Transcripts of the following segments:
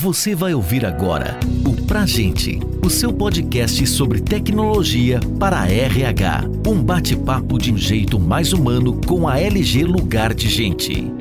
Você vai ouvir agora o Pra Gente, o seu podcast sobre tecnologia para a RH. Um bate-papo de um jeito mais humano com a LG Lugar de Gente.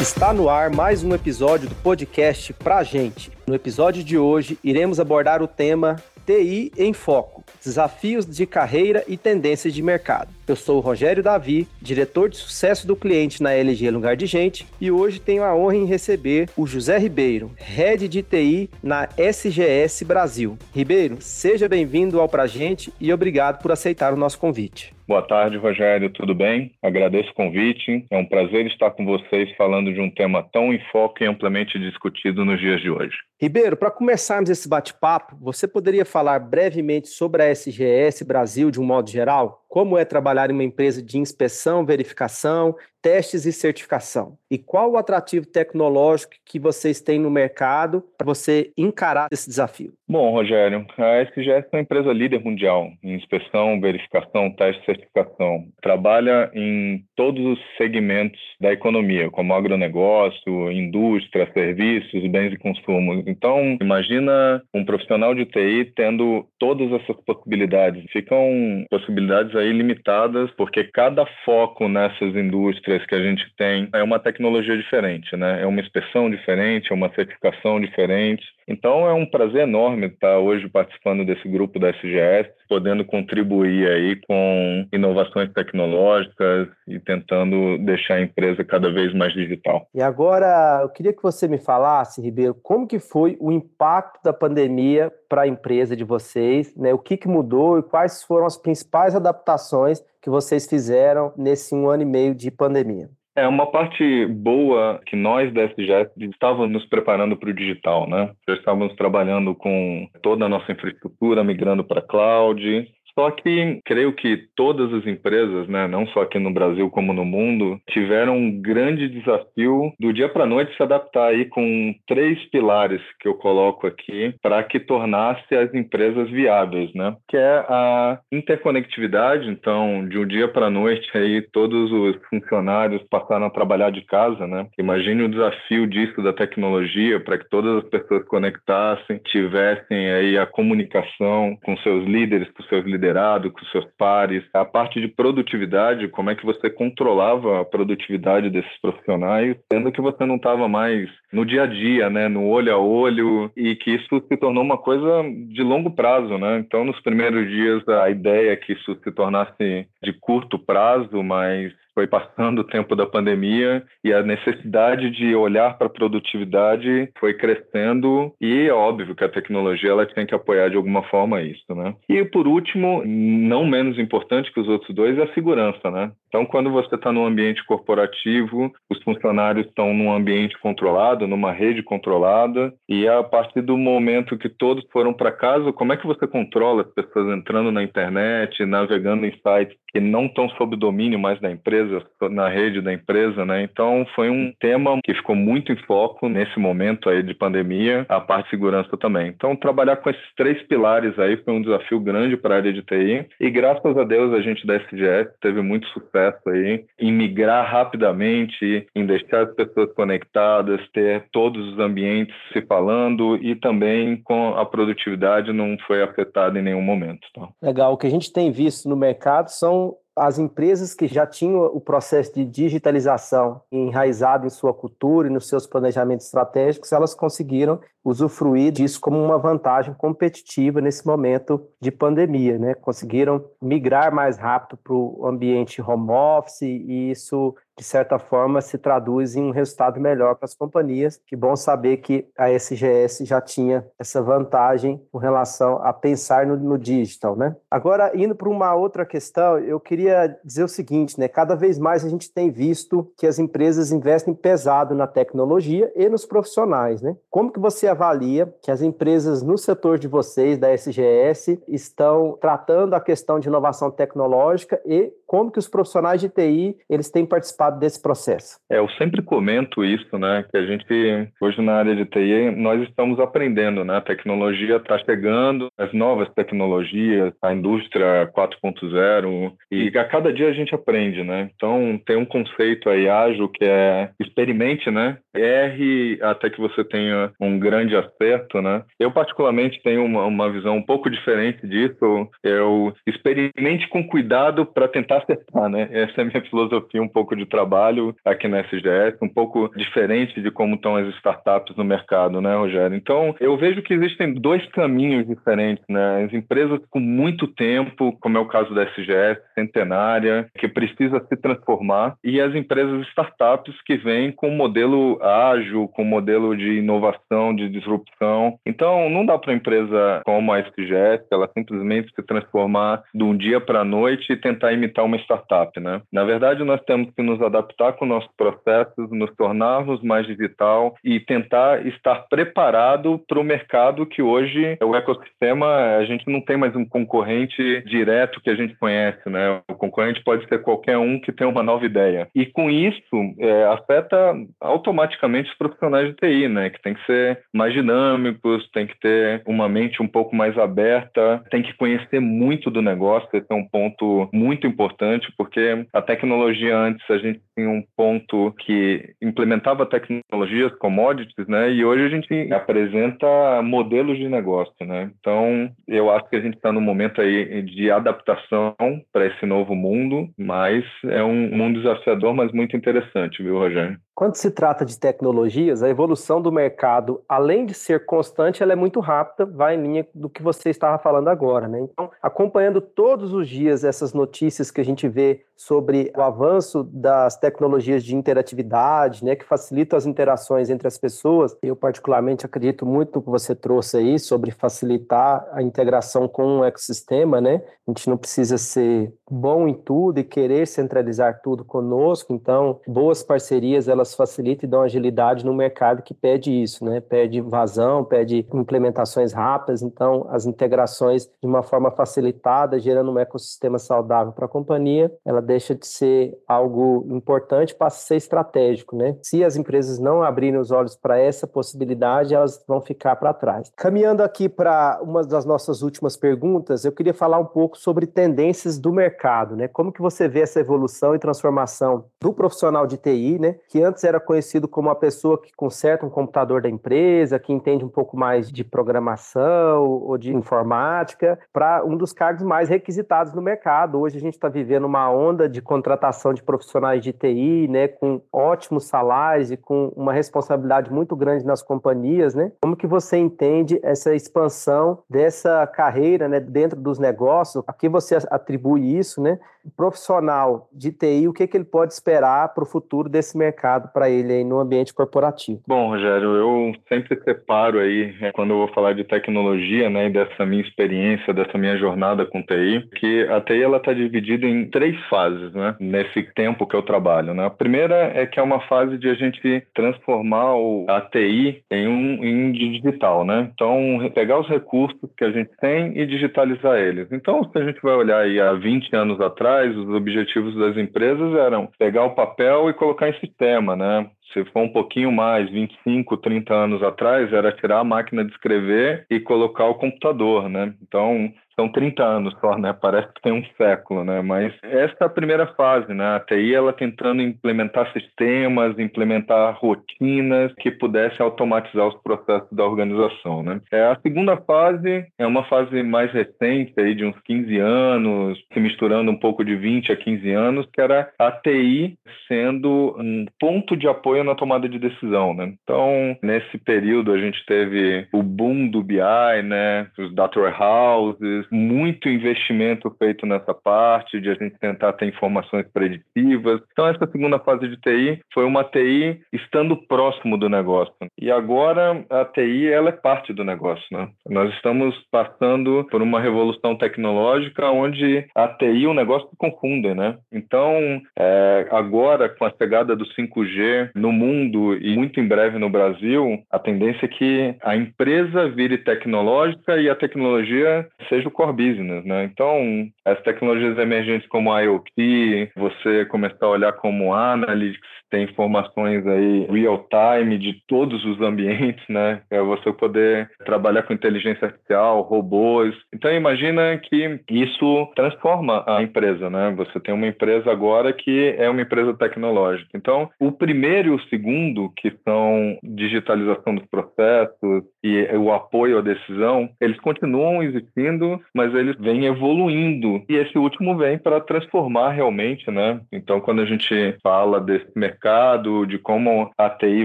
Está no ar mais um episódio do podcast Pra Gente. No episódio de hoje, iremos abordar o tema TI em Foco desafios de carreira e tendências de mercado. Eu sou o Rogério Davi, diretor de sucesso do cliente na LG Lugar de Gente, e hoje tenho a honra em receber o José Ribeiro, Head de TI na SGS Brasil. Ribeiro, seja bem-vindo ao Pra Gente e obrigado por aceitar o nosso convite. Boa tarde, Rogério. Tudo bem? Agradeço o convite. É um prazer estar com vocês falando de um tema tão em foco e amplamente discutido nos dias de hoje. Ribeiro, para começarmos esse bate-papo, você poderia falar brevemente sobre a SGS Brasil de um modo geral? Como é trabalhar em uma empresa de inspeção, verificação, testes e certificação? E qual o atrativo tecnológico que vocês têm no mercado para você encarar esse desafio? Bom, Rogério, a SGS é uma empresa líder mundial em inspeção, verificação, teste e certificação. Trabalha em todos os segmentos da economia, como agronegócio, indústria, serviços, bens e consumo. Então, imagina um profissional de TI tendo todas essas possibilidades. Ficam possibilidades aí limitadas, porque cada foco nessas indústrias que a gente tem é uma tecnologia diferente, né? É uma inspeção diferente, é uma certificação diferente. Então é um prazer enorme estar hoje participando desse grupo da SGS, podendo contribuir aí com inovações tecnológicas e tentando deixar a empresa cada vez mais digital. E agora eu queria que você me falasse, Ribeiro, como que foi o impacto da pandemia para a empresa de vocês, né? O que, que mudou e quais foram as principais adaptações que vocês fizeram nesse um ano e meio de pandemia? É uma parte boa que nós da SGS estávamos nos preparando para o digital, né? Já estávamos trabalhando com toda a nossa infraestrutura, migrando para cloud, só que creio que todas as empresas, né, não só aqui no Brasil como no mundo, tiveram um grande desafio do dia para noite se adaptar aí com três pilares que eu coloco aqui para que tornasse as empresas viáveis, né? Que é a interconectividade, então de um dia para noite aí todos os funcionários passaram a trabalhar de casa, né? Imagine o desafio disso da tecnologia para que todas as pessoas conectassem, tivessem aí a comunicação com seus líderes, com seus liderados liderado com seus pares, a parte de produtividade, como é que você controlava a produtividade desses profissionais, sendo que você não estava mais no dia a dia, né, no olho a olho, e que isso se tornou uma coisa de longo prazo, né? Então, nos primeiros dias, a ideia é que isso se tornasse de curto prazo, mas foi passando o tempo da pandemia e a necessidade de olhar para a produtividade foi crescendo e é óbvio que a tecnologia ela tem que apoiar de alguma forma isso, né? E por último, não menos importante que os outros dois, é a segurança, né? Então, quando você está num ambiente corporativo, os funcionários estão num ambiente controlado, numa rede controlada, e a partir do momento que todos foram para casa, como é que você controla as pessoas entrando na internet, navegando em sites que não estão sob domínio mais da empresa, na rede da empresa, né? Então, foi um tema que ficou muito em foco nesse momento aí de pandemia, a parte de segurança também. Então, trabalhar com esses três pilares aí foi um desafio grande para a área de TI, e graças a Deus a gente da SGS teve muito sucesso aí em migrar rapidamente, em deixar as pessoas conectadas, ter todos os ambientes se falando e também com a produtividade não foi afetada em nenhum momento. Tá? Legal. O que a gente tem visto no mercado são as empresas que já tinham o processo de digitalização enraizado em sua cultura e nos seus planejamentos estratégicos, elas conseguiram usufruir disso como uma vantagem competitiva nesse momento de pandemia, né? Conseguiram migrar mais rápido para o ambiente home office e isso de certa forma, se traduz em um resultado melhor para as companhias. Que bom saber que a SGS já tinha essa vantagem com relação a pensar no, no digital, né? Agora, indo para uma outra questão, eu queria dizer o seguinte, né? Cada vez mais a gente tem visto que as empresas investem pesado na tecnologia e nos profissionais, né? Como que você avalia que as empresas no setor de vocês, da SGS, estão tratando a questão de inovação tecnológica e como que os profissionais de TI eles têm participado desse processo. É, eu sempre comento isso, né, que a gente hoje na área de TI nós estamos aprendendo, né, a tecnologia está chegando, as novas tecnologias, a indústria 4.0 e a cada dia a gente aprende, né. Então tem um conceito aí ágil que é experimente, né, erre até que você tenha um grande acerto, né. Eu particularmente tenho uma, uma visão um pouco diferente disso. Eu experimente com cuidado para tentar acertar, né? Essa é a minha filosofia um pouco de trabalho aqui na SGS, um pouco diferente de como estão as startups no mercado, né, Rogério? Então, eu vejo que existem dois caminhos diferentes, né? As empresas com muito tempo, como é o caso da SGS, centenária, que precisa se transformar, e as empresas startups que vêm com um modelo ágil, com um modelo de inovação, de disrupção. Então, não dá para a empresa como a SGS, ela simplesmente se transformar de um dia para a noite e tentar imitar uma startup, né? Na verdade, nós temos que nos adaptar com nossos processos, nos tornarmos mais digital e tentar estar preparado para o mercado que hoje o ecossistema a gente não tem mais um concorrente direto que a gente conhece, né? O concorrente pode ser qualquer um que tem uma nova ideia e com isso é, afeta automaticamente os profissionais de TI, né? Que tem que ser mais dinâmicos, tem que ter uma mente um pouco mais aberta, tem que conhecer muito do negócio, esse é um ponto muito importante porque a tecnologia antes a gente tinha um ponto que implementava tecnologias, commodities, né? E hoje a gente apresenta modelos de negócio, né? Então, eu acho que a gente está no momento aí de adaptação para esse novo mundo, mas é um mundo desafiador, mas muito interessante, viu, Rogério? Quando se trata de tecnologias, a evolução do mercado, além de ser constante, ela é muito rápida, vai em linha do que você estava falando agora, né? Então, acompanhando todos os dias essas notícias que a gente vê sobre o avanço das tecnologias de interatividade, né, que facilitam as interações entre as pessoas, eu particularmente acredito muito no que você trouxe aí sobre facilitar a integração com o ecossistema, né? A gente não precisa ser bom em tudo e querer centralizar tudo conosco, então, boas parcerias, elas elas facilitam e dão agilidade no mercado que pede isso, né? Pede vazão, pede implementações rápidas, então as integrações de uma forma facilitada, gerando um ecossistema saudável para a companhia, ela deixa de ser algo importante, passa a ser estratégico, né? Se as empresas não abrirem os olhos para essa possibilidade, elas vão ficar para trás. Caminhando aqui para uma das nossas últimas perguntas, eu queria falar um pouco sobre tendências do mercado, né? Como que você vê essa evolução e transformação do profissional de TI, né? Que antes antes era conhecido como a pessoa que conserta um computador da empresa, que entende um pouco mais de programação ou de informática, para um dos cargos mais requisitados no mercado. Hoje a gente está vivendo uma onda de contratação de profissionais de TI, né, com ótimos salários e com uma responsabilidade muito grande nas companhias, né? Como que você entende essa expansão dessa carreira, né, dentro dos negócios? A que você atribui isso, né? O profissional de TI, o que, que ele pode esperar para o futuro desse mercado para ele aí no ambiente corporativo? Bom, Rogério, eu sempre separo aí, né, quando eu vou falar de tecnologia, né, dessa minha experiência, dessa minha jornada com TI, que a TI ela está dividida em três fases, né, nesse tempo que eu trabalho, né. A primeira é que é uma fase de a gente transformar o, a TI em um em digital, né. Então, pegar os recursos que a gente tem e digitalizar eles. Então, se a gente vai olhar aí há 20 anos atrás, os objetivos das empresas eram pegar o papel e colocar em sistema, né? Se for um pouquinho mais, 25, 30 anos atrás, era tirar a máquina de escrever e colocar o computador, né? Então, são 30 anos só, né? Parece que tem um século, né? Mas essa é a primeira fase, né? A TI, ela tentando implementar sistemas, implementar rotinas que pudessem automatizar os processos da organização, né? É, a segunda fase é uma fase mais recente, aí de uns 15 anos, se misturando um pouco de 20 a 15 anos, que era a TI sendo um ponto de apoio na tomada de decisão, né? Então, nesse período, a gente teve o boom do BI, né? Os data warehouses, muito investimento feito nessa parte de a gente tentar ter informações preditivas. Então, essa segunda fase de TI foi uma TI estando próximo do negócio. E agora a TI ela é parte do negócio, né? Nós estamos passando por uma revolução tecnológica onde a TI e o negócio se confundem, né? Então, é, agora com a chegada do 5G no no mundo e muito em breve no Brasil, a tendência é que a empresa vire tecnológica e a tecnologia seja o core business, né? Então, as tecnologias emergentes como a IoT, você começar a olhar como Analytics, tem informações aí real time de todos os ambientes, né? É você poder trabalhar com inteligência artificial, robôs. Então imagina que isso transforma a empresa, né? Você tem uma empresa agora que é uma empresa tecnológica. Então, o primeiro e o segundo, que são digitalização dos processos e o apoio à decisão, eles continuam existindo, mas eles vêm evoluindo. E esse último vem para transformar realmente, né? Então, quando a gente fala desse mercado de como a TI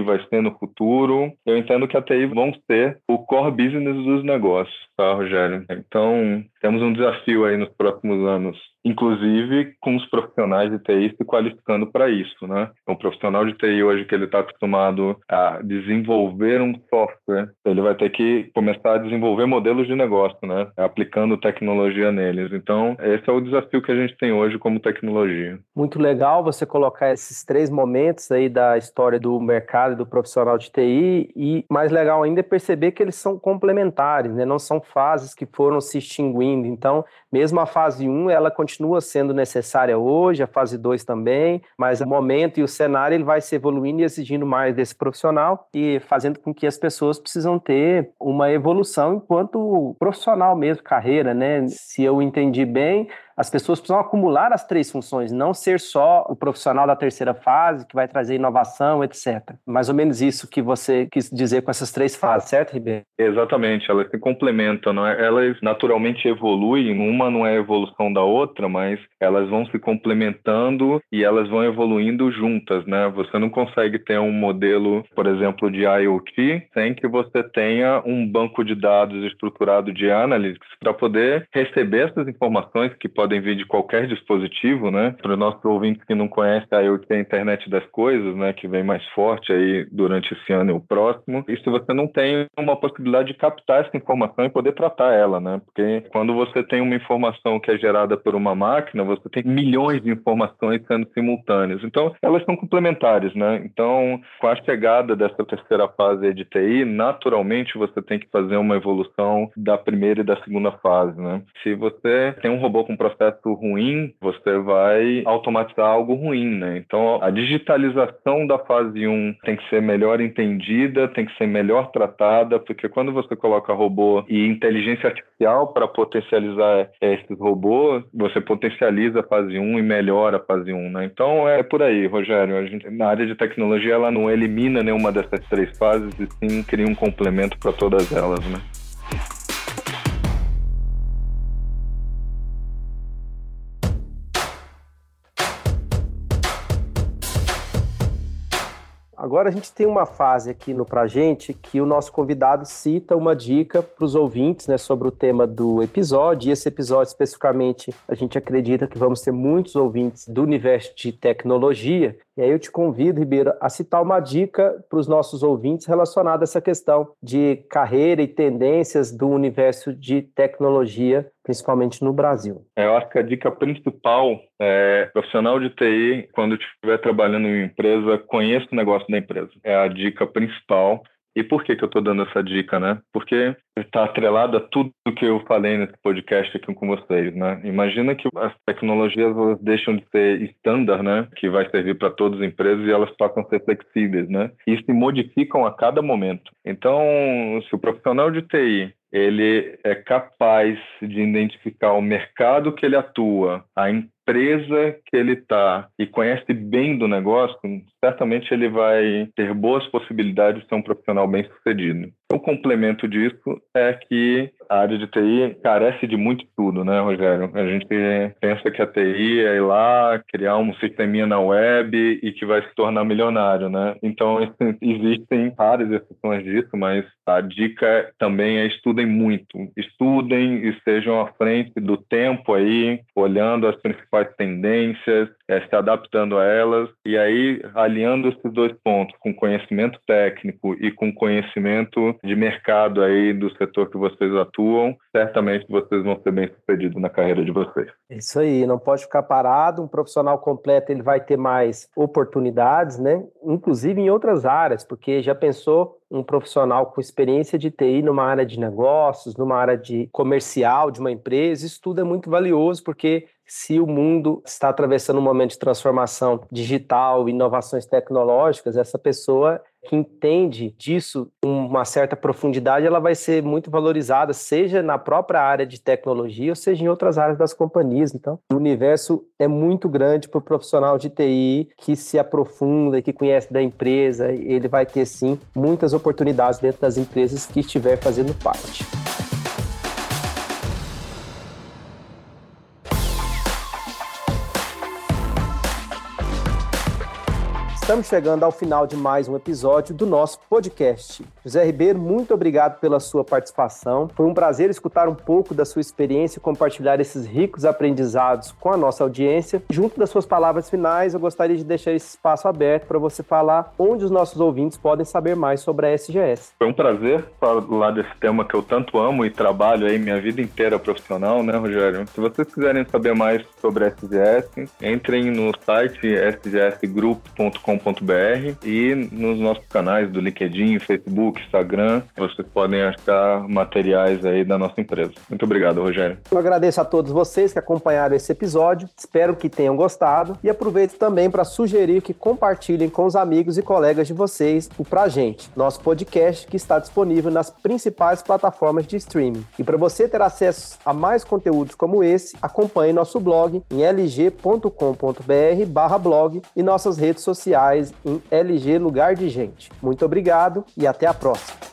vai ser no futuro. Eu entendo que a TI vão ser o core business dos negócios, tá, Rogério? Então, temos um desafio aí nos próximos anos inclusive com os profissionais de TI se qualificando para isso, né? Um profissional de TI hoje que ele está acostumado a desenvolver um software, ele vai ter que começar a desenvolver modelos de negócio, né? Aplicando tecnologia neles. Então, esse é o desafio que a gente tem hoje como tecnologia. Muito legal você colocar esses três momentos aí da história do mercado e do profissional de TI e mais legal ainda é perceber que eles são complementares, né? Não são fases que foram se extinguindo. Então, mesmo a fase 1, ela continua continua sendo necessária hoje, a fase 2 também, mas o momento e o cenário ele vai se evoluindo e exigindo mais desse profissional e fazendo com que as pessoas precisam ter uma evolução enquanto profissional mesmo, carreira, né? Se eu entendi bem, as pessoas precisam acumular as três funções, não ser só o profissional da terceira fase que vai trazer inovação, etc. Mais ou menos isso que você quis dizer com essas três fases, certo, Ribeiro? Exatamente, elas se complementam, não é? elas naturalmente evoluem, uma não é evolução da outra, mas elas vão se complementando e elas vão evoluindo juntas, né? Você não consegue ter um modelo, por exemplo, de IoT sem que você tenha um banco de dados estruturado de analytics para poder receber essas informações que podem podem vir de qualquer dispositivo, né? Para o nosso ouvinte que não conhece a IoT, a internet das coisas, né? Que vem mais forte aí durante esse ano e o próximo. E se você não tem uma possibilidade de captar essa informação e poder tratar ela, né? Porque quando você tem uma informação que é gerada por uma máquina, você tem milhões de informações sendo simultâneas. Então, elas são complementares, né? Então, com a chegada dessa terceira fase de TI, naturalmente você tem que fazer uma evolução da primeira e da segunda fase, né? Se você tem um robô com processo ruim, você vai automatizar algo ruim, né? Então, a digitalização da fase 1 tem que ser melhor entendida, tem que ser melhor tratada, porque quando você coloca robô e inteligência artificial para potencializar esses robôs, você potencializa a fase 1 e melhora a fase 1, né? Então, é por aí, Rogério. A gente, na área de tecnologia, ela não elimina nenhuma dessas três fases e sim cria um complemento para todas elas, né? Agora a gente tem uma fase aqui no Pra Gente que o nosso convidado cita uma dica para os ouvintes né, sobre o tema do episódio. E esse episódio, especificamente, a gente acredita que vamos ter muitos ouvintes do universo de tecnologia. E aí eu te convido, Ribeiro, a citar uma dica para os nossos ouvintes relacionada a essa questão de carreira e tendências do universo de tecnologia, principalmente no Brasil. É, eu acho que a dica principal é profissional de TI, quando estiver trabalhando em uma empresa, conheça o negócio da empresa. É a dica principal e por que, que eu estou dando essa dica, né? Porque está atrelada a tudo que eu falei nesse podcast aqui com vocês, né? Imagina que as tecnologias deixam de ser estándar, né? Que vai servir para todas as empresas e elas passam a ser flexíveis, né? E se modificam a cada momento. Então, se o profissional de TI ele é capaz de identificar o mercado que ele atua, a empresa que ele está e conhece bem do negócio, certamente ele vai ter boas possibilidades de ser um profissional bem sucedido. O complemento disso é que a área de TI carece de muito tudo, né, Rogério? A gente pensa que a TI é ir lá, criar um sisteminha na web e que vai se tornar milionário, né? Então, existem várias exceções disso, mas a dica também é estudem muito. Estudem e sejam à frente do tempo aí, olhando as principais tendências, é, se adaptando a elas e aí aliando esses dois pontos com conhecimento técnico e com conhecimento de mercado aí do setor que vocês atuam, certamente vocês vão ser bem sucedidos na carreira de vocês. Isso aí, não pode ficar parado. Um profissional completo ele vai ter mais oportunidades, né? Inclusive em outras áreas, porque já pensou um profissional com experiência de TI numa área de negócios, numa área de comercial de uma empresa, isso tudo é muito valioso porque se o mundo está atravessando um momento de transformação digital, inovações tecnológicas, essa pessoa que entende disso com uma certa profundidade, ela vai ser muito valorizada, seja na própria área de tecnologia ou seja em outras áreas das companhias. Então, o universo é muito grande para o profissional de TI que se aprofunda, que conhece da empresa, ele vai ter sim muitas oportunidades dentro das empresas que estiver fazendo parte. Estamos chegando ao final de mais um episódio do nosso podcast. José Ribeiro, muito obrigado pela sua participação. Foi um prazer escutar um pouco da sua experiência e compartilhar esses ricos aprendizados com a nossa audiência. Junto das suas palavras finais, eu gostaria de deixar esse espaço aberto para você falar onde os nossos ouvintes podem saber mais sobre a SGS. Foi um prazer falar desse tema que eu tanto amo e trabalho aí minha vida inteira profissional, né, Rogério? Se vocês quiserem saber mais sobre a SGS, entrem no site sgsgroup.com e nos nossos canais do LinkedIn, Facebook, Instagram, vocês podem achar materiais aí da nossa empresa. Muito obrigado, Rogério. Eu agradeço a todos vocês que acompanharam esse episódio, espero que tenham gostado e aproveito também para sugerir que compartilhem com os amigos e colegas de vocês o Pra Gente, nosso podcast que está disponível nas principais plataformas de streaming. E para você ter acesso a mais conteúdos como esse, acompanhe nosso blog em lg.com.br/blog e nossas redes sociais em LG Lugar de Gente. Muito obrigado e até a próxima.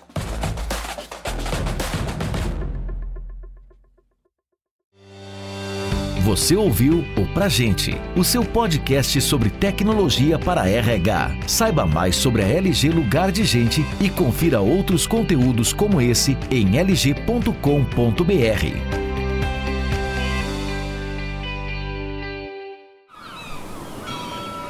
Você ouviu o Pra Gente, o seu podcast sobre tecnologia para RH. Saiba mais sobre a LG Lugar de Gente e confira outros conteúdos como esse em lg.com.br.